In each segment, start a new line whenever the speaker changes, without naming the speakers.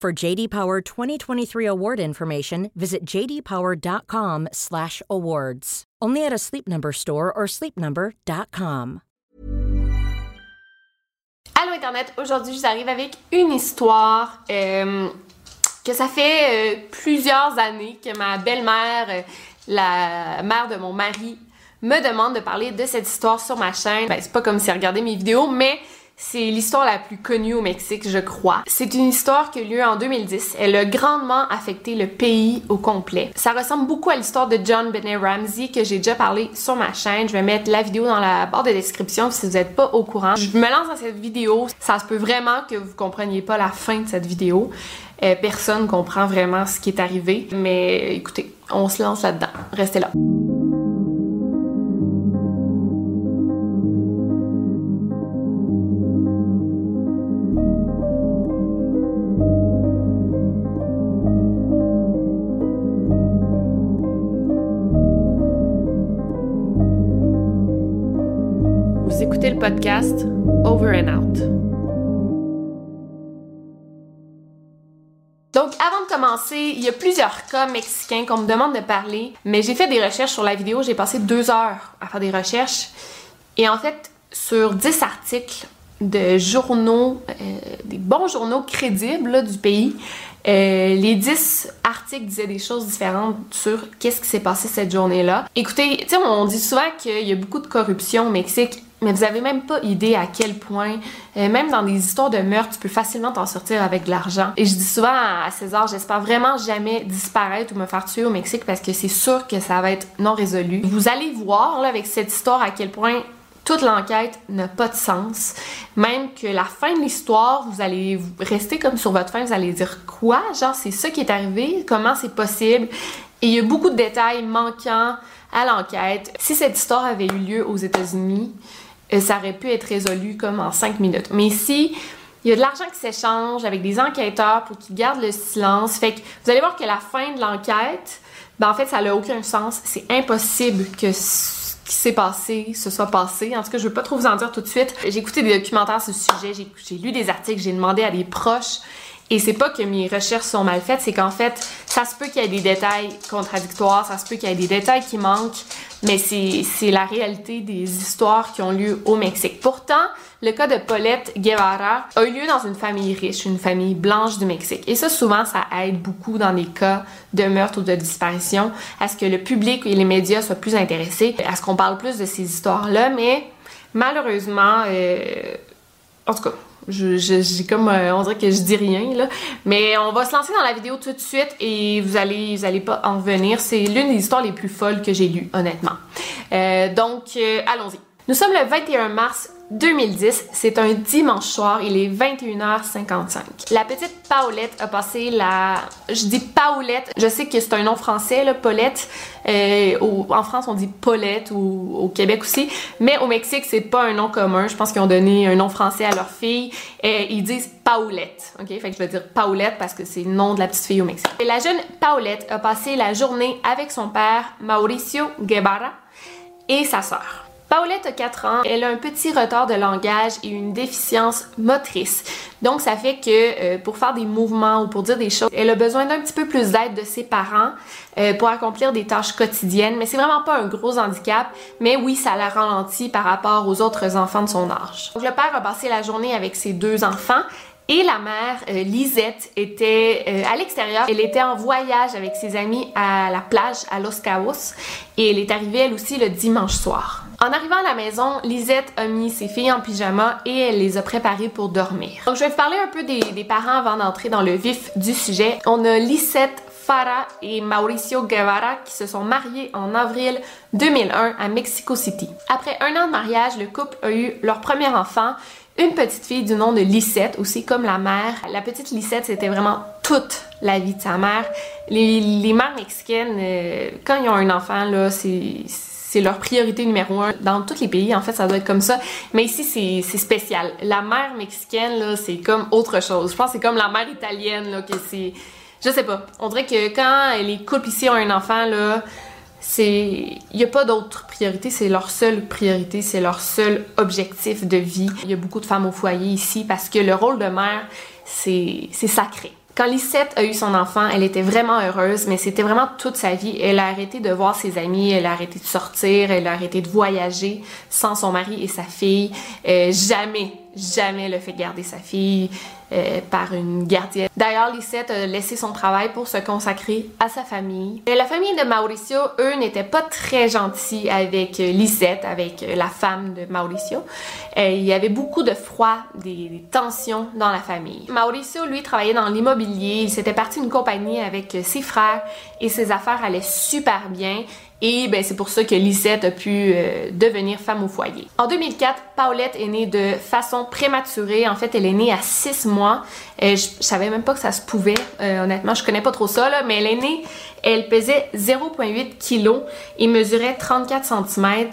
For JD Power 2023 award information, visit jdpower.com/awards. Only at a Sleep Number store or sleepnumber.com.
Allô Internet, aujourd'hui je vous arrive avec une histoire euh, que ça fait euh, plusieurs années que ma belle-mère, euh, la mère de mon mari, me demande de parler de cette histoire sur ma chaîne. Ben, c'est pas comme si elle regardait mes vidéos, mais c'est l'histoire la plus connue au Mexique, je crois. C'est une histoire qui a eu lieu en 2010. Elle a grandement affecté le pays au complet. Ça ressemble beaucoup à l'histoire de John Benet Ramsey que j'ai déjà parlé sur ma chaîne. Je vais mettre la vidéo dans la barre de description si vous n'êtes pas au courant. Je me lance dans cette vidéo. Ça se peut vraiment que vous compreniez pas la fin de cette vidéo. Euh, personne comprend vraiment ce qui est arrivé. Mais écoutez, on se lance là-dedans. Restez là. Over and Out. Donc, avant de commencer, il y a plusieurs cas mexicains qu'on me demande de parler, mais j'ai fait des recherches sur la vidéo, j'ai passé deux heures à faire des recherches, et en fait, sur 10 articles de journaux, euh, des bons journaux crédibles du pays, euh, les 10 articles disaient des choses différentes sur qu'est-ce qui s'est passé cette journée-là. Écoutez, tu on dit souvent qu'il y a beaucoup de corruption au Mexique, mais vous avez même pas idée à quel point, euh, même dans des histoires de meurtre, tu peux facilement t'en sortir avec de l'argent. Et je dis souvent à César, j'espère vraiment jamais disparaître ou me faire tuer au Mexique parce que c'est sûr que ça va être non résolu. Vous allez voir là, avec cette histoire à quel point toute l'enquête n'a pas de sens. Même que la fin de l'histoire, vous allez rester comme sur votre fin, vous allez dire quoi? Genre, c'est ça qui est arrivé? Comment c'est possible? Et il y a beaucoup de détails manquants à l'enquête. Si cette histoire avait eu lieu aux États-Unis, ça aurait pu être résolu comme en 5 minutes. Mais ici, il y a de l'argent qui s'échange avec des enquêteurs pour qu'ils gardent le silence. Fait que vous allez voir que la fin de l'enquête, ben en fait, ça n'a aucun sens. C'est impossible que ce qui s'est passé se soit passé. En tout cas, je veux pas trop vous en dire tout de suite. J'ai écouté des documentaires sur ce sujet, j'ai lu des articles, j'ai demandé à des proches. Et c'est pas que mes recherches sont mal faites, c'est qu'en fait, ça se peut qu'il y ait des détails contradictoires, ça se peut qu'il y ait des détails qui manquent, mais c'est la réalité des histoires qui ont lieu au Mexique. Pourtant, le cas de Paulette Guevara a eu lieu dans une famille riche, une famille blanche du Mexique. Et ça, souvent, ça aide beaucoup dans des cas de meurtre ou de disparition à ce que le public et les médias soient plus intéressés, à ce qu'on parle plus de ces histoires-là, mais malheureusement, euh, en tout cas, j'ai comme euh, on dirait que je dis rien là, mais on va se lancer dans la vidéo tout de suite et vous allez vous allez pas en revenir. C'est l'une des histoires les plus folles que j'ai lues honnêtement. Euh, donc euh, allons-y. Nous sommes le 21 mars 2010, c'est un dimanche soir, il est 21h55. La petite Paulette a passé la... Je dis Paulette, je sais que c'est un nom français, là, Paulette. Euh, En France, on dit Paulette ou au Québec aussi. Mais au Mexique, c'est pas un nom commun. Je pense qu'ils ont donné un nom français à leur fille. Ils disent Paulette. OK? Fait que je vais dire Paulette parce que c'est le nom de la petite fille au Mexique. La jeune Paulette a passé la journée avec son père, Mauricio Guevara, et sa sœur. Paulette a 4 ans, elle a un petit retard de langage et une déficience motrice. Donc ça fait que euh, pour faire des mouvements ou pour dire des choses, elle a besoin d'un petit peu plus d'aide de ses parents euh, pour accomplir des tâches quotidiennes, mais c'est vraiment pas un gros handicap, mais oui, ça la ralentit par rapport aux autres enfants de son âge. Donc le père a passé la journée avec ses deux enfants Et la mère, euh, Lisette, était à l'extérieur. Elle était en voyage avec ses amis à la plage à Los Cabos et elle est arrivée elle aussi le dimanche soir. En arrivant à la maison, Lisette a mis ses filles en pyjama et elle les a préparées pour dormir. Donc je vais vous parler un peu des, parents avant d'entrer dans le vif du sujet. On a Lisette Farah et Mauricio Guevara qui se sont mariés en avril 2001 à Mexico City. Après un an de mariage, le couple a eu leur premier enfant, une petite fille du nom de Lisette, aussi comme la mère. La petite Lisette, c'était vraiment toute la vie de sa mère. Les, les mères mexicaines, euh, quand ils ont un enfant, là, c'est c'est leur priorité numéro un. Dans tous les pays, en fait, ça doit être comme ça. Mais ici, c'est spécial. La mère mexicaine, là, c'est comme autre chose. Je pense que c'est comme la mère italienne, là, que c'est... Je sais pas. On dirait que quand les couples ici ont un enfant, là, c'est il y a pas d'autre priorité, c'est leur seule priorité, c'est leur seul objectif de vie. Il y a beaucoup de femmes au foyer ici parce que le rôle de mère, c'est sacré. Quand Lisette a eu son enfant, elle était vraiment heureuse, mais c'était vraiment toute sa vie. Elle a arrêté de voir ses amis, elle a arrêté de sortir, elle a arrêté de voyager sans son mari et sa fille. Euh, jamais, jamais le fait garder sa fille. Euh, par une gardienne. D'ailleurs, Lisette a laissé son travail pour se consacrer à sa famille. Et la famille de Mauricio, eux, n'étaient pas très gentils avec euh, Lisette, avec euh, la femme de Mauricio. il y avait beaucoup de froid, des, des, tensions dans la famille. Mauricio, lui, travaillait dans l'immobilier. Il s'était parti une compagnie avec ses frères et ses affaires allaient super bien. Et ben, c'est pour ça que Lisette a pu euh, devenir femme au foyer. En 2004, Paulette est née de façon prématurée. En fait, elle est née à 6 mois. Euh, je, savais même pas que ça se pouvait. Euh, honnêtement, je connais pas trop ça, mais elle est née, elle pesait 0,8 kg et mesurait 34 cm.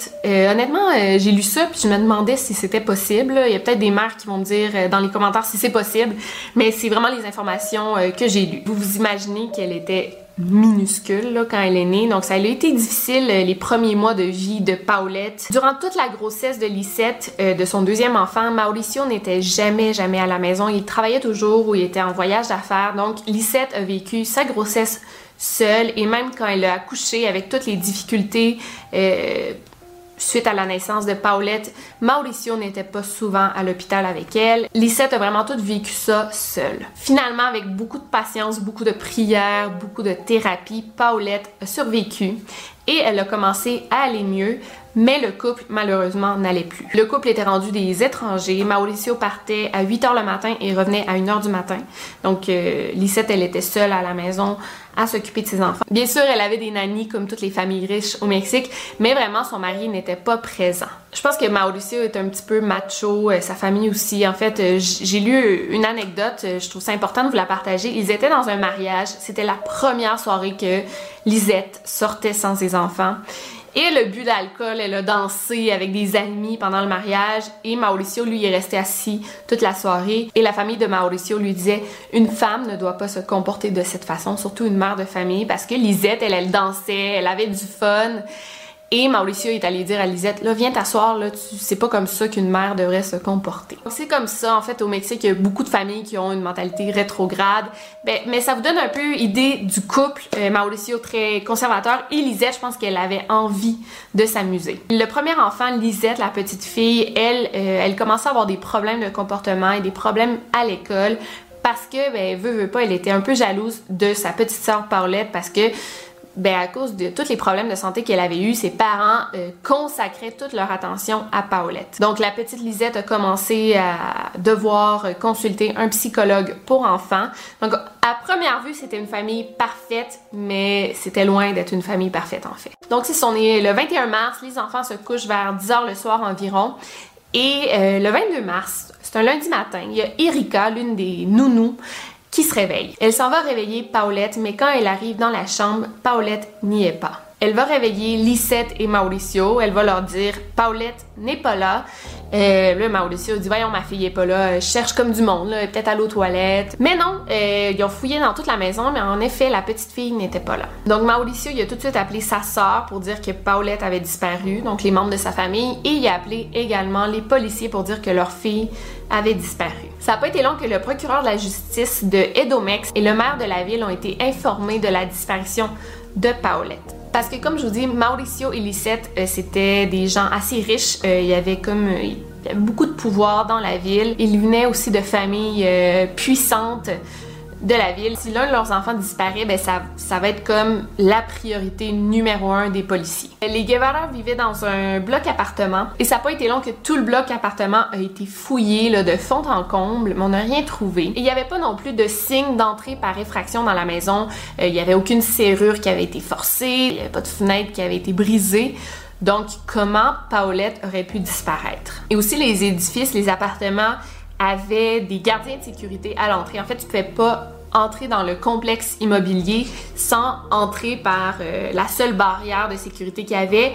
honnêtement, j'ai lu ça puis je me demandais si c'était possible. Il y a peut-être des mères qui vont me dire dans les commentaires si c'est possible, mais c'est vraiment les informations que j'ai lues. Vous vous imaginez qu'elle était minuscule là, quand elle est née. Donc ça a été difficile euh, les premiers mois de vie de Paulette. Durant toute la grossesse de Lisette, euh, de son deuxième enfant, Mauricio n'était jamais, jamais à la maison. Il travaillait toujours ou il était en voyage d'affaires. Donc Lisette a vécu sa grossesse seule et même quand elle a accouché avec toutes les difficultés euh, suite à la naissance de Paulette, Mauricio n'était pas souvent à l'hôpital avec elle. Lisette a vraiment tout vécu ça seule. Finalement, avec beaucoup de patience, beaucoup de prières, beaucoup de thérapie, Paulette a survécu et elle a commencé à aller mieux, mais le couple malheureusement n'allait plus. Le couple était rendu des étrangers. Mauricio partait à 8 h le matin et revenait à 1 h du matin. Donc euh, Lisette, elle était seule à la maison à s'occuper de ses enfants. Bien sûr, elle avait des nannies comme toutes les familles riches au Mexique, mais vraiment son mari n'était pas présent. Je pense que Mauricio est un petit peu macho, euh, sa famille aussi. En fait, euh, j'ai lu une anecdote, je trouve ça important de vous la partager. Ils étaient dans un mariage, c'était la première soirée que Lisette sortait sans ses enfants. Et le but d'alcool, elle a dansé avec des amis pendant le mariage et Mauricio, lui, est resté assis toute la soirée. Et la famille de Mauricio lui disait une femme ne doit pas se comporter de cette façon, surtout une mère de famille, parce que Lisette, elle, elle dansait, elle avait du fun. Et Mauricio est allé dire à Lisette, là, viens t'asseoir, là, c'est pas comme ça qu'une mère devrait se comporter. C'est comme ça, en fait, au Mexique, il y a beaucoup de familles qui ont une mentalité rétrograde. Ben, mais ça vous donne un peu idée du couple. Euh, Mauricio, très conservateur, et Lisette, je pense qu'elle avait envie de s'amuser. Le premier enfant, Lisette, la petite fille, elle, euh, elle commençait à avoir des problèmes de comportement et des problèmes à l'école parce que, ben, veut, veut pas, elle était un peu jalouse de sa petite sœur Paulette parce que ben à cause de tous les problèmes de santé qu'elle avait eu, ses parents euh, consacraient toute leur attention à Paulette. Donc la petite Lisette a commencé à devoir consulter un psychologue pour enfants. Donc à première vue, c'était une famille parfaite, mais c'était loin d'être une famille parfaite en fait. Donc si on est le 21 mars, les enfants se couchent vers 10h le soir environ. Et euh, le 22 mars, c'est un lundi matin, il y a Erika, l'une des nounous, se réveille. Elle s'en va réveiller Paulette, mais quand elle arrive dans la chambre, Paulette n'y est pas. Elle va réveiller Lisette et Mauricio. Elle va leur dire Paulette n'est pas là. Euh, là, Mauricio dit Voyons, ma fille est pas là. Je cherche comme du monde, là. Peut-être à l'eau toilette. Mais non, euh, ils ont fouillé dans toute la maison, mais en effet, la petite fille n'était pas là. Donc, Mauricio, il a tout de suite appelé sa sœur pour dire que Paulette avait disparu, donc les membres de sa famille, et il a appelé également les policiers pour dire que leur fille avait disparu. Ça n'a pas été long que le procureur de la justice de Edomex et le maire de la ville ont été informés de la disparition de Paulette. Parce que comme je vous dis, Mauricio et Lisette, euh, c'était des gens assez riches. Euh, il y avait comme... Euh, beaucoup de pouvoir dans la ville. Ils venaient aussi de familles euh, puissantes de la ville. Si l'un de leurs enfants disparaît, ben ça, va être comme la priorité numéro un des policiers. Les Guevara vivaient dans un bloc appartement et ça n'a pas été long que tout le bloc appartement a été fouillé de fond en comble, mais on n'a rien trouvé. Il n'y avait pas non plus de signe d'entrée par effraction dans la maison. Euh, il n'y avait aucune serrure qui avait été forcée, il n'y avait pas de fenêtre qui avait été brisée. Donc, comment Paulette aurait pu disparaître? Et aussi, les édifices, les appartements avait des gardiens de sécurité à l'entrée. En fait, tu ne pouvais pas entrer dans le complexe immobilier sans entrer par euh, la seule barrière de sécurité qu'il y avait.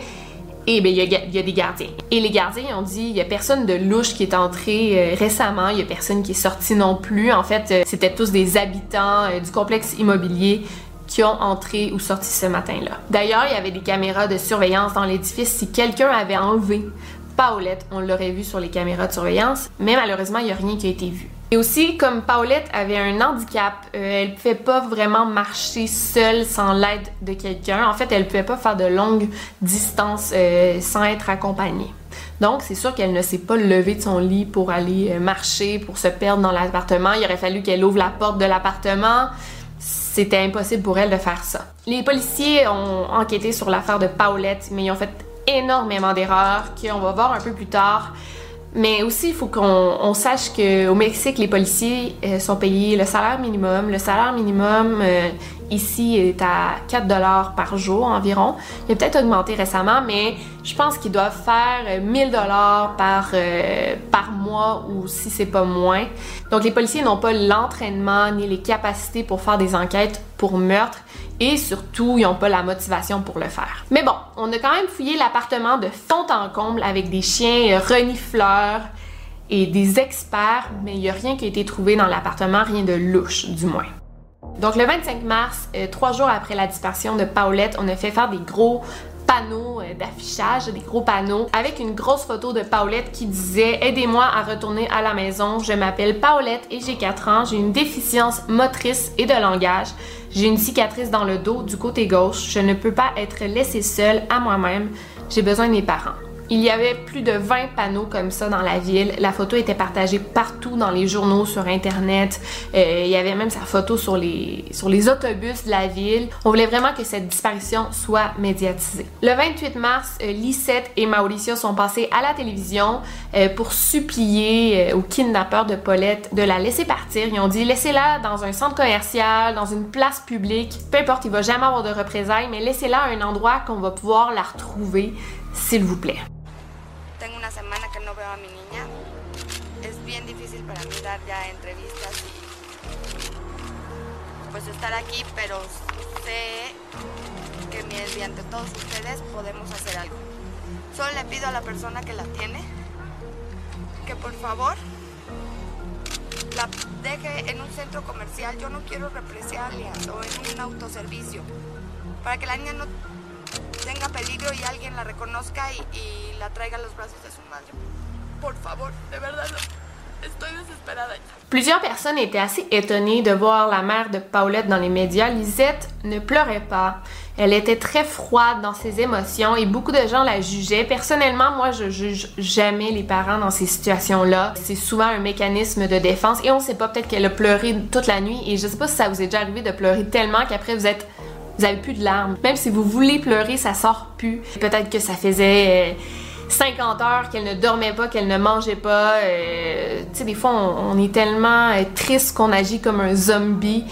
Et bien, il y, a des gardiens. Et les gardiens ont dit, il y a personne de louche qui est entré euh, récemment, il y a personne qui est sorti non plus. En fait, euh, c'était tous des habitants du complexe immobilier qui ont entré ou sorti ce matin-là. D'ailleurs, il y avait des caméras de surveillance dans l'édifice si quelqu'un avait enlevé Paulette, on l'aurait vu sur les caméras de surveillance, mais malheureusement, il n'y a rien qui a été vu. Et aussi, comme Paulette avait un handicap, euh, elle ne pouvait pas vraiment marcher seule sans l'aide de quelqu'un. En fait, elle ne pouvait pas faire de longues distances euh, sans être accompagnée. Donc, c'est sûr qu'elle ne s'est pas levée de son lit pour aller euh, marcher, pour se perdre dans l'appartement. Il aurait fallu qu'elle ouvre la porte de l'appartement. C'était impossible pour elle de faire ça. Les policiers ont enquêté sur l'affaire de Paulette, mais ils ont fait énormément d'erreurs qu'on va voir un peu plus tard. Mais aussi, il faut qu'on sache qu'au Mexique, les policiers euh, sont payés le salaire minimum. Le salaire minimum euh, ici est à 4 dollars par jour environ. Il a peut-être augmenté récemment, mais je pense qu'ils doivent faire 1000 dollars par, euh, par mois ou si c'est pas moins. Donc les policiers n'ont pas l'entraînement ni les capacités pour faire des enquêtes pour meurtre et surtout, ils n'ont pas la motivation pour le faire. Mais bon, on a quand même fouillé l'appartement de fond en comble avec des chiens renifleurs et des experts, mais il n'y a rien qui a été trouvé dans l'appartement, rien de louche du moins. Donc le 25 mars, euh, trois jours après la disparition de Paulette, on a fait faire des gros panneaux euh, d'affichage, des gros panneaux, avec une grosse photo de Paulette qui disait Aidez-moi à retourner à la maison. Je m'appelle Paulette et j'ai 4 ans. J'ai une déficience motrice et de langage. J'ai une cicatrice dans le dos du côté gauche. Je ne peux pas être laissée seule à moi-même. J'ai besoin de mes parents. Il y avait plus de 20 panneaux comme ça dans la ville. La photo était partagée partout dans les journaux, sur Internet. Euh, il y avait même sa photo sur les, sur les autobus de la ville. On voulait vraiment que cette disparition soit médiatisée. Le 28 mars, euh, Lisette et Mauricio sont passés à la télévision euh, pour supplier aux kidnappeurs de Paulette de la laisser partir. Ils ont dit laissez-la dans un centre commercial, dans une place publique, peu importe, il va jamais avoir de représailles, mais laissez-la à un endroit qu'on va pouvoir la retrouver, s'il vous plaît.
A mi niña. Es bien difícil para mí dar ya entrevistas y pues estar aquí, pero sé que mediante todos ustedes podemos hacer algo. Solo le pido a la persona que la tiene que por favor la deje en un centro comercial. Yo no quiero represalias o en un autoservicio. Para que la niña no tenga peligro y alguien la reconozca y, y la traiga a los brazos de su madre.
Plusieurs personnes étaient assez étonnées de voir la mère de Paulette dans les médias. Lisette ne pleurait pas. Elle était très froide dans ses émotions et beaucoup de gens la jugeaient. Personnellement, moi, je juge jamais les parents dans ces situations-là. C'est souvent un mécanisme de défense et on sait pas, peut-être qu'elle a pleuré toute la nuit et je sais pas si ça vous est déjà arrivé de pleurer tellement qu'après vous êtes vous avez plus de larmes. Même si vous voulez pleurer, ça sort plus. Peut-être que ça faisait 50 euh, heures qu'elle ne dormait pas, qu'elle ne mangeait pas. Euh, tu sais, des fois, on, est tellement euh, triste qu'on agit comme un zombie.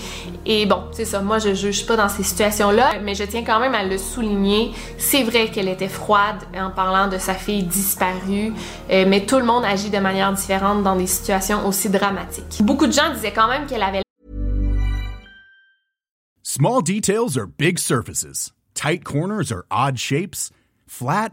Et bon, c'est ça. Moi, je juge pas dans ces situations-là, mais je tiens quand même à le souligner. C'est vrai qu'elle était froide en parlant de sa fille disparue, mais tout le monde agit de manière différente dans des situations aussi dramatiques. Beaucoup de gens disaient quand même qu'elle avait
Small details are big surfaces. Tight corners are odd shapes. Flat,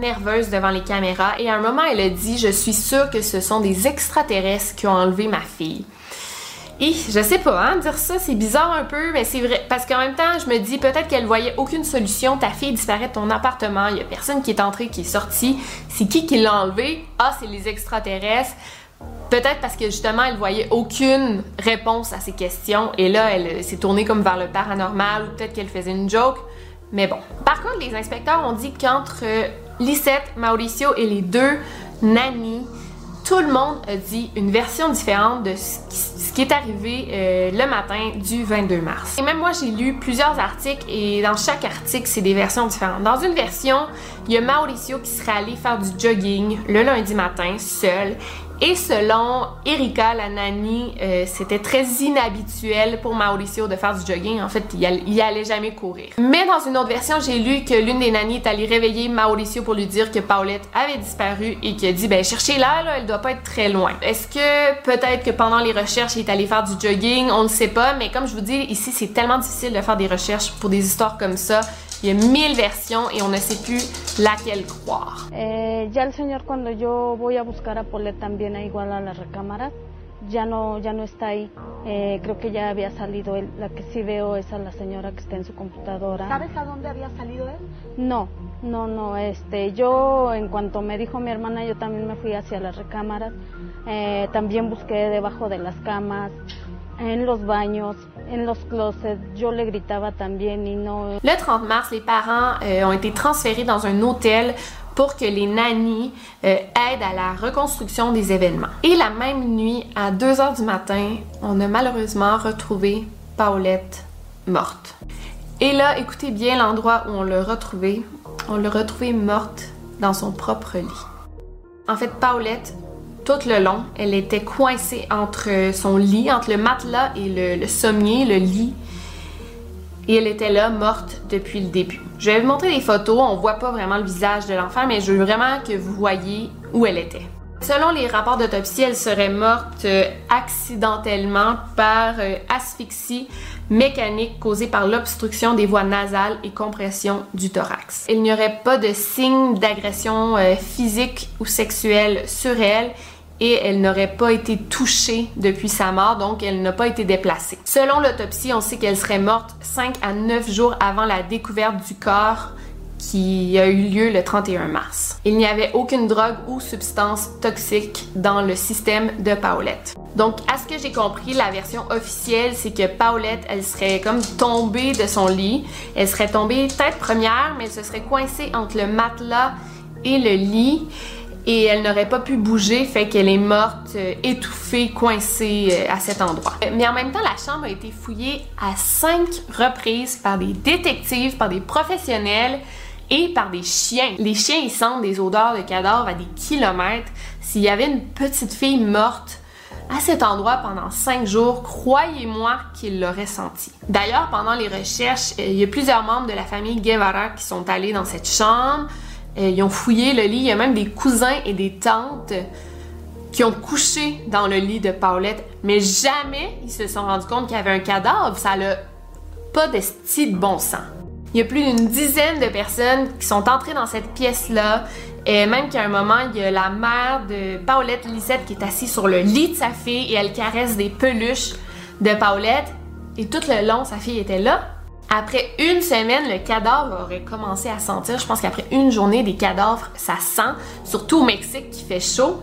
Nerveuse devant les caméras et à un moment elle a dit je suis sûre que ce sont des extraterrestres qui ont enlevé ma fille. Et je sais pas, hein, dire ça, c'est bizarre un peu, mais c'est vrai. Parce qu'en même temps, je me dis peut-être qu'elle voyait aucune solution. Ta fille disparaît de ton appartement, il y a personne qui est entré, qui est sorti. C'est qui qui l'a enlevé? Ah, c'est les extraterrestres. Peut-être parce que justement, elle voyait aucune réponse à ces questions. Et là, elle s'est tournée comme vers le paranormal, ou peut-être qu'elle faisait une joke. Mais bon. Par contre, les inspecteurs ont dit qu'entre Lisette, Mauricio et les deux nannies, tout le monde a dit une version différente de ce qui, est arrivé euh, le matin du 22 mars. Et même moi, j'ai lu plusieurs articles et dans chaque article, c'est des versions différentes. Dans une version, il y a Mauricio qui serait allé faire du jogging le lundi matin seul et selon Erika, la nanny, euh, c'était très inhabituel pour Mauricio de faire du jogging. En fait, il, allait, jamais courir. Mais dans une autre version, j'ai lu que l'une des nannies est allée réveiller Mauricio pour lui dire que Paulette avait disparu et qu'il a dit ben cherchez-la, là, elle doit pas être très loin. Est-ce que peut-être que pendant les recherches, il est allé faire du jogging? On ne sait pas, mais comme je vous dis, ici c'est tellement difficile de faire des recherches pour des histoires comme ça. Il y a mille versions et on ne sait plus laquelle croire.
Eh, ya el señor cuando yo voy a buscar a Polet también igual a las recámaras, ya no, ya no está ahí. Eh, creo que ya había salido él. La que sí veo es a la señora que está en su computadora.
¿Sabes a dónde había salido él?
No, no, no. Este, yo en cuanto me dijo mi hermana, yo también me fui hacia las recámaras. Eh, también busqué debajo de las camas. Closets. Le gritaba no.
Le 30 mars, les parents euh, ont été transférés dans un hôtel pour que les nannies euh, aident à la reconstruction des événements. Et la même nuit, à 2 heures du matin, on a malheureusement retrouvé Paulette morte. Et là, écoutez bien l'endroit où on l'a retrouvée. On l'a retrouvée morte dans son propre lit. En fait, Paulette tout le long, elle était coincée entre son lit, entre le matelas et le, sommier, le lit. Et elle était là, morte depuis le début. Je vais vous montrer des photos, on voit pas vraiment le visage de l'enfant, mais je veux vraiment que vous voyez où elle était. Selon les rapports d'autopsie, elle serait morte euh, accidentellement par euh, asphyxie mécanique causée par l'obstruction des voies nasales et compression du thorax. Il n'y aurait pas de signe d'agression euh, physique ou sexuelle sur elle et elle n'aurait pas été touchée depuis sa mort, donc elle n'a pas été déplacée. Selon l'autopsie, on sait qu'elle serait morte 5 à 9 jours avant la découverte du corps qui a eu lieu le 31 mars. Il n'y avait aucune drogue ou substance toxique dans le système de Paulette. Donc, à ce que j'ai compris, la version officielle, c'est que Paulette, elle serait comme tombée de son lit. Elle serait tombée tête première, mais elle se serait coincée entre le matelas et le lit et elle n'aurait pas pu bouger, fait qu'elle est morte, euh, étouffée, coincée euh, à cet endroit. Mais en même temps, la chambre a été fouillée à cinq reprises par des détectives, par des professionnels et par des chiens. Les chiens, ils sentent des odeurs de cadavres à des kilomètres. S'il y avait une petite fille morte à cet endroit pendant cinq jours, croyez-moi qu'ils l'auraient senti. D'ailleurs, pendant les recherches, euh, il y a plusieurs membres de la famille Guevara qui sont allés dans cette chambre. Euh, ils ont fouillé le lit. Il y a même des cousins et des tantes qui ont couché dans le lit de Paulette, mais jamais ils se sont rendus compte qu'il y avait un cadavre. Ça n'a pas de style de bon sens. Il y a plus d'une dizaine de personnes qui sont entrées dans cette pièce-là. Et même qu'à un moment, il y a la mère de Paulette Lisette qui est assise sur le lit de sa fille et elle caresse des peluches de Paulette. Et tout le long, sa fille était là. Après une semaine, le cadavre aurait commencé à sentir. Je pense qu'après une journée, des cadavres, ça sent. Surtout au Mexique qui fait chaud.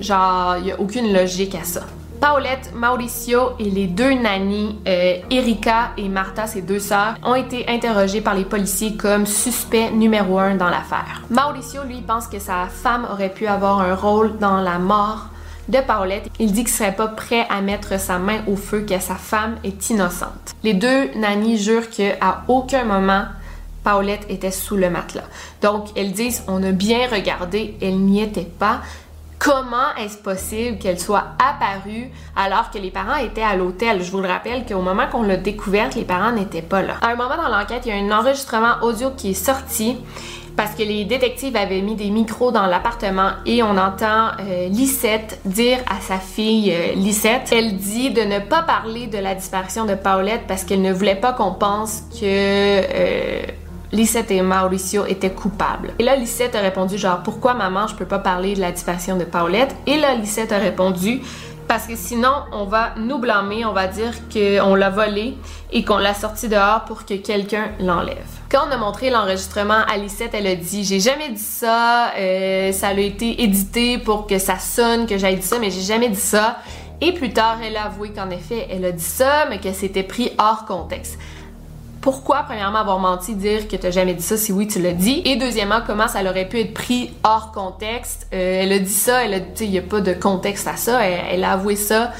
Genre, il n'y a aucune logique à ça. Paulette, Mauricio et les deux nannies, euh, Erika et Martha, ses deux sœurs, ont été interrogées par les policiers comme suspect numéro un dans l'affaire. Mauricio, lui, pense que sa femme aurait pu avoir un rôle dans la mort de Paulette. Il dit qu'il serait pas prêt à mettre sa main au feu, que sa femme est innocente. Les deux nannies jurent qu'à aucun moment Paulette était sous le matelas. Donc, elles disent on a bien regardé, elle n'y était pas. Comment est-ce possible qu'elle soit apparue alors que les parents étaient à l'hôtel? Je vous le rappelle qu'au moment qu'on l'a découverte, les parents n'étaient pas là. À un moment dans l'enquête, il y a un enregistrement audio qui est sorti parce que les détectives avaient mis des micros dans l'appartement et on entend euh, Lisette dire à sa fille euh, Lisette, elle dit de ne pas parler de la disparition de Paulette parce qu'elle ne voulait pas qu'on pense que euh, Lisette et Mauricio étaient coupables. Et là, Lisette a répondu genre pourquoi maman je peux pas parler de la disparition de Paulette Et là, Lisette a répondu parce que sinon on va nous blâmer, on va dire qu'on l'a volé et qu'on l'a sorti dehors pour que quelqu'un l'enlève. Quand on a montré l'enregistrement à elle a dit j'ai jamais dit ça, euh, ça a été édité pour que ça sonne que j'ai dit ça, mais j'ai jamais dit ça. Et plus tard, elle a avoué qu'en effet, elle a dit ça, mais que c'était pris hors contexte pourquoi, premièrement, avoir menti, dire que t'as jamais dit ça si oui, tu l'as dit? Et deuxièmement, comment ça aurait pu être pris hors contexte? Euh, elle a dit ça, elle a dit, il n'y a pas de contexte à ça. Elle, a avoué ça.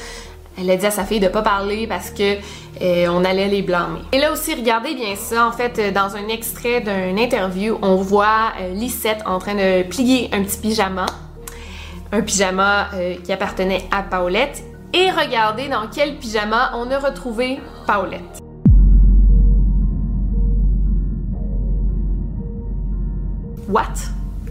Elle a dit à sa fille de pas parler parce que euh, on allait les blâmer. Et là aussi, regardez bien ça. En fait, euh, dans un extrait d'une interview, on voit Lisette en train de plier un petit pyjama. Un pyjama qui appartenait à Paulette. Et regardez dans quel pyjama on a retrouvé Paulette. What?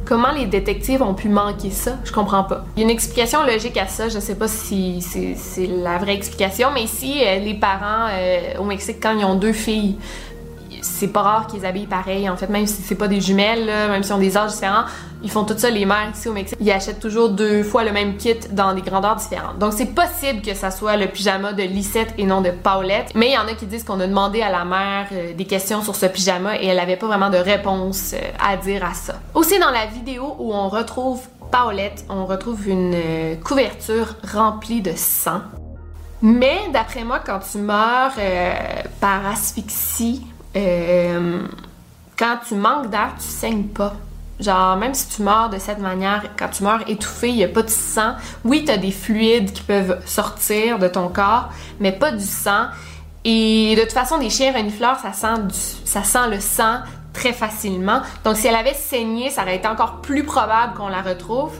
Comment les détectives ont pu manquer ça? Je comprends pas. Il y a une explication logique à ça, je sais pas si c'est la vraie explication, mais ici, euh, les parents euh, au Mexique, quand ils ont deux filles, c'est pas rare qu'ils habillent pareil. En fait, même si c'est pas des jumelles, même si ont des âges différents, ils font tout ça, les mères ici au Mexique. Ils achètent toujours deux fois le même kit dans des grandeurs différentes. Donc, c'est possible que ça soit le pyjama de Lisette et non de Paulette. Mais il y en a qui disent qu'on a demandé à la mère euh, des questions sur ce pyjama et elle avait pas vraiment de réponse euh, à dire à ça. Aussi, dans la vidéo où on retrouve Paulette, on retrouve une euh, couverture remplie de sang. Mais d'après moi, quand tu meurs par asphyxie, quand tu manques d'air, tu saignes pas. Genre, même si tu meurs de cette manière, quand tu meurs étouffé, il n'y a pas de sang. Oui, tu as des fluides qui peuvent sortir de ton corps, mais pas du sang. Et de toute façon, des chiens renifleurs, ça sent, ça sent le sang très facilement. Donc, si elle avait saigné, ça aurait été encore plus probable qu'on la retrouve.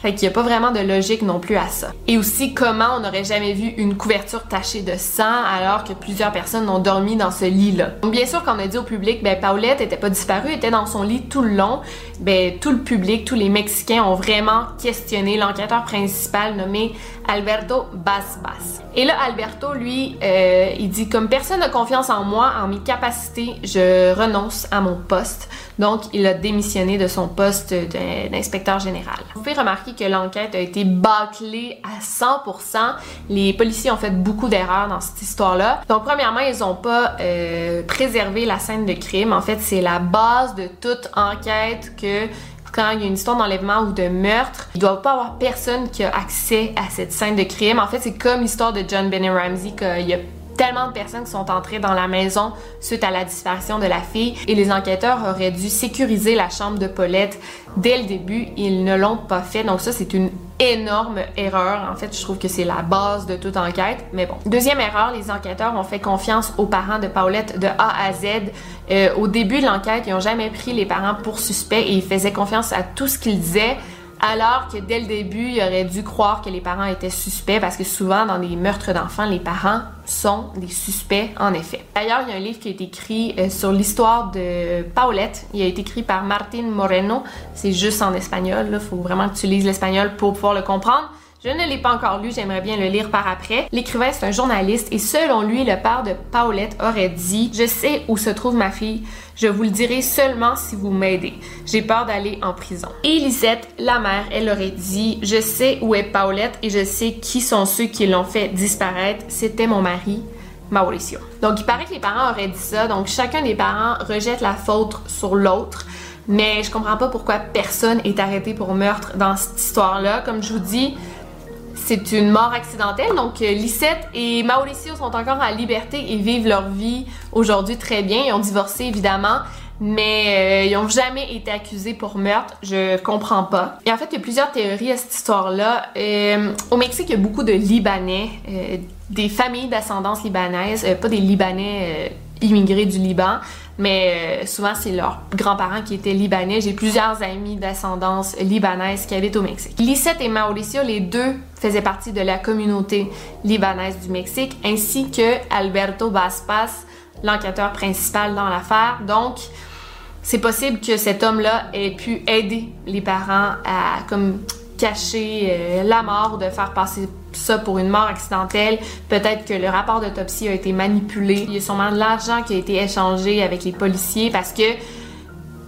Fait qu'il n'y a pas vraiment de logique non plus à ça. Et aussi, comment on n'aurait jamais vu une couverture tachée de sang alors que plusieurs personnes ont dormi dans ce lit-là? Donc, bien sûr, quand on a dit au public, ben, Paulette était pas disparue, était dans son lit tout le long, ben, tout le public, tous les Mexicains ont vraiment questionné l'enquêteur principal nommé Alberto Basbas. Et là, Alberto, lui, euh, il dit comme personne n'a confiance en moi, en mes capacités, je renonce à mon poste. Donc, il a démissionné de son poste d'inspecteur général. Vous pouvez remarquer que l'enquête a été bâclée à 100%. Les policiers ont fait beaucoup d'erreurs dans cette histoire-là. Donc, premièrement, ils n'ont pas euh, préservé la scène de crime. En fait, c'est la base de toute enquête que quand il y a une histoire d'enlèvement ou de meurtre, il doit pas avoir personne qui a accès à cette scène de crime. En fait, c'est comme l'histoire de John Benny Ramsey qu'il y a tellement de personnes qui sont entrées dans la maison suite à la disparition de la fille et les enquêteurs auraient dû sécuriser la chambre de Paulette dès le début. Ils ne l'ont pas fait. Donc ça, c'est une énorme erreur. En fait, je trouve que c'est la base de toute enquête. Mais bon. Deuxième erreur, les enquêteurs ont fait confiance aux parents de Paulette de A à Z. Euh, au début de l'enquête, ils n'ont jamais pris les parents pour suspects et ils faisaient confiance à tout ce qu'ils disaient. Alors que dès le début, il aurait dû croire que les parents étaient suspects parce que souvent dans des meurtres d'enfants, les parents sont des suspects en effet. D'ailleurs, il y a un livre qui a été écrit euh, sur l'histoire de Paulette. Il a été écrit par Martin Moreno. C'est juste en espagnol. Il faut vraiment que tu lises l'espagnol pour pouvoir le comprendre. Je ne l'ai pas encore lu, j'aimerais bien le lire par après. L'écrivain, c'est un journaliste et selon lui, le père de Paulette aurait dit Je sais où se trouve ma fille, je vous le dirai seulement si vous m'aidez. J'ai peur d'aller en prison. Et Lisette, la mère, elle aurait dit Je sais où est Paulette et je sais qui sont ceux qui l'ont fait disparaître. C'était mon mari, Mauricio. Donc il paraît que les parents auraient dit ça, donc chacun des parents rejette la faute sur l'autre. Mais je comprends pas pourquoi personne est arrêté pour meurtre dans cette histoire-là. Comme je vous dis, c'est une mort accidentelle. Donc, euh, Lisette et Mauricio sont encore en liberté et vivent leur vie aujourd'hui très bien. Ils ont divorcé, évidemment. Mais euh, ils n'ont jamais été accusés pour meurtre, je comprends pas. Et en fait, il y a plusieurs théories à cette histoire-là. Euh, au Mexique, il y a beaucoup de Libanais, des familles d'ascendance libanaise, pas des Libanais immigrés du Liban, mais euh, souvent c'est leurs grands-parents qui étaient libanais. J'ai plusieurs amis d'ascendance libanaise qui habitent au Mexique. Lisette et Mauricio, les deux faisaient partie de la communauté libanaise du Mexique, ainsi que Alberto Baspas, l'enquêteur principal dans l'affaire. Donc, c'est possible que cet homme-là ait pu aider les parents à comme cacher euh, la mort, de faire passer ça pour une mort accidentelle. Peut-être que le rapport d'autopsie a été manipulé. Il y a sûrement de l'argent qui a été échangé avec les policiers parce que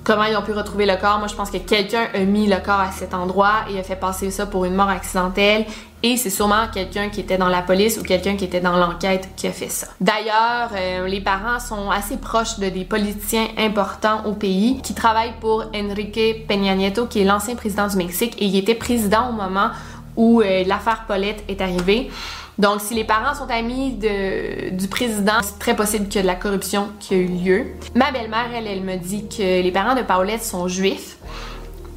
comment ils ont pu retrouver le corps? Moi, je pense que quelqu'un a mis le corps à cet endroit et a fait passer ça pour une mort accidentelle. Et c'est sûrement quelqu'un qui était dans la police ou quelqu'un qui était dans l'enquête qui a fait ça. D'ailleurs, euh, les parents sont assez proches de des politiciens importants au pays qui travaillent pour Enrique Peña Nieto, qui est l'ancien président du Mexique et il était président au moment où euh, l'affaire Paulette est arrivée. Donc, si les parents sont amis du président, c'est très possible qu'il y ait de la corruption qui a eu lieu. Ma belle-mère, elle, elle me dit que les parents de Paulette sont juifs.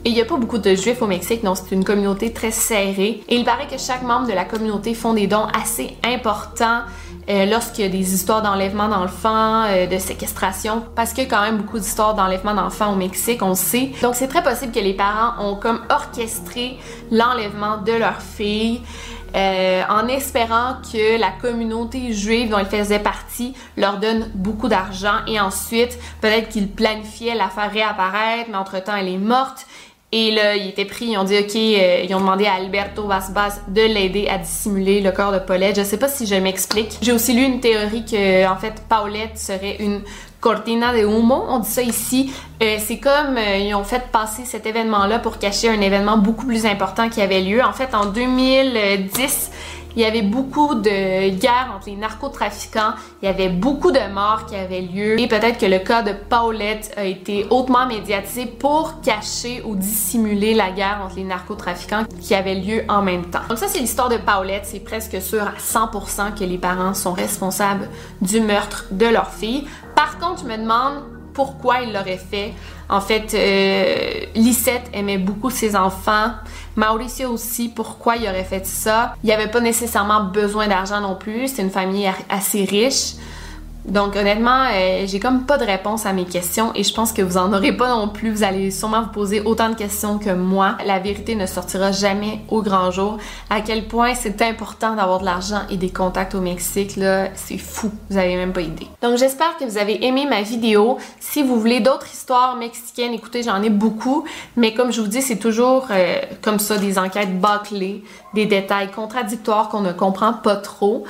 Et il n'y a pas beaucoup de juifs au Mexique, donc c'est une communauté très serrée. Et il paraît que chaque membre de la communauté font des dons assez importants euh, lorsqu'il y a des histoires d'enlèvement d'enfants, euh, de séquestration, parce qu'il y a quand même beaucoup d'histoires d'enlèvement d'enfants au Mexique, on sait. Donc c'est très possible que les parents ont comme orchestré l'enlèvement de leur fille. Euh, en espérant que la communauté juive dont ils faisaient partie leur donne beaucoup d'argent et ensuite peut-être qu'ils planifiaient la faire réapparaître mais entre-temps elle est morte et là, ils étaient pris, ils ont dit, OK, euh, ils ont demandé à Alberto Vasbas de l'aider à dissimuler le corps de Paulette. Je sais pas si je m'explique. J'ai aussi lu une théorie que, en fait, Paulette serait une cortina de humo, on dit ça ici. Euh, c'est comme euh, ils ont fait passer cet événement-là pour cacher un événement beaucoup plus important qui avait lieu. En fait, en 2010, il y avait beaucoup de guerres entre les narcotrafiquants, il y avait beaucoup de morts qui avaient lieu et peut-être que le cas de Paulette a été hautement médiatisé pour cacher ou dissimuler la guerre entre les narcotrafiquants qui avait lieu en même temps. Donc ça c'est l'histoire de Paulette, c'est presque sûr à 100% que les parents sont responsables du meurtre de leur fille. Par contre, je me demande pourquoi il l'aurait fait. En fait, euh, Lisette aimait beaucoup ses enfants. Mauricio aussi, pourquoi il aurait fait ça? Il n'y avait pas nécessairement besoin d'argent non plus. C'est une famille assez riche. Donc honnêtement, euh, j'ai comme pas de réponse à mes questions et je pense que vous en aurez pas non plus. Vous allez sûrement vous poser autant de questions que moi. La vérité ne sortira jamais au grand jour. À quel point c'est important d'avoir de l'argent et des contacts au Mexique là, c'est fou. Vous avez même pas idée. Donc j'espère que vous avez aimé ma vidéo. Si vous voulez d'autres histoires mexicaines, écoutez, j'en ai beaucoup, mais comme je vous dis, c'est toujours euh, comme ça des enquêtes bâclées, des détails contradictoires qu'on ne comprend pas trop.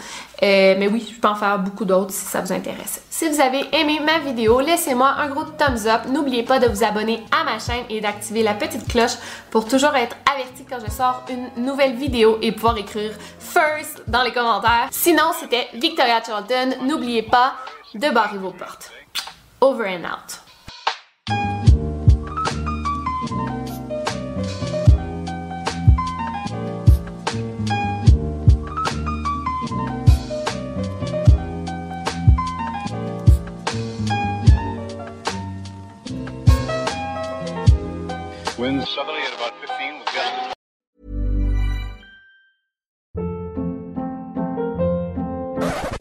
Euh, mais oui, je peux en faire beaucoup d'autres si ça vous intéresse. Si vous avez aimé ma vidéo, laissez-moi un gros thumbs up. N'oubliez pas de vous abonner à ma chaîne et d'activer la petite cloche pour toujours être averti quand je sors une nouvelle vidéo et pouvoir écrire first dans les commentaires. Sinon, c'était Victoria Charlton. N'oubliez pas de barrer vos portes. Over and out.
Winds southerly at about 15 with gusts.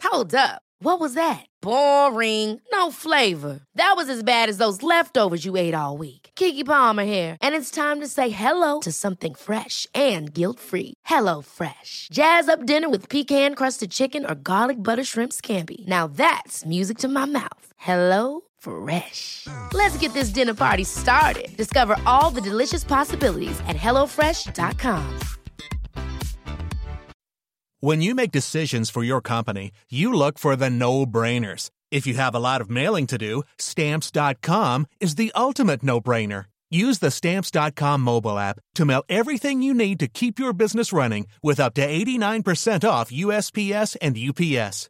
Hold up. What was that? Boring. No flavor. That was as bad as those leftovers you ate all week. Kiki Palmer here, and it's time to say hello to something fresh and guilt-free. Hello Fresh. Jazz up dinner with pecan-crusted chicken or garlic butter shrimp scampi. Now that's music to my mouth. Hello Fresh. Let's get this dinner party started. Discover all the delicious possibilities at hellofresh.com.
When you make decisions for your company, you look for the no brainers. If you have a lot of mailing to do, stamps.com is the ultimate no brainer. Use the stamps.com mobile app to mail everything you need to keep your business running with up to 89% off USPS and UPS.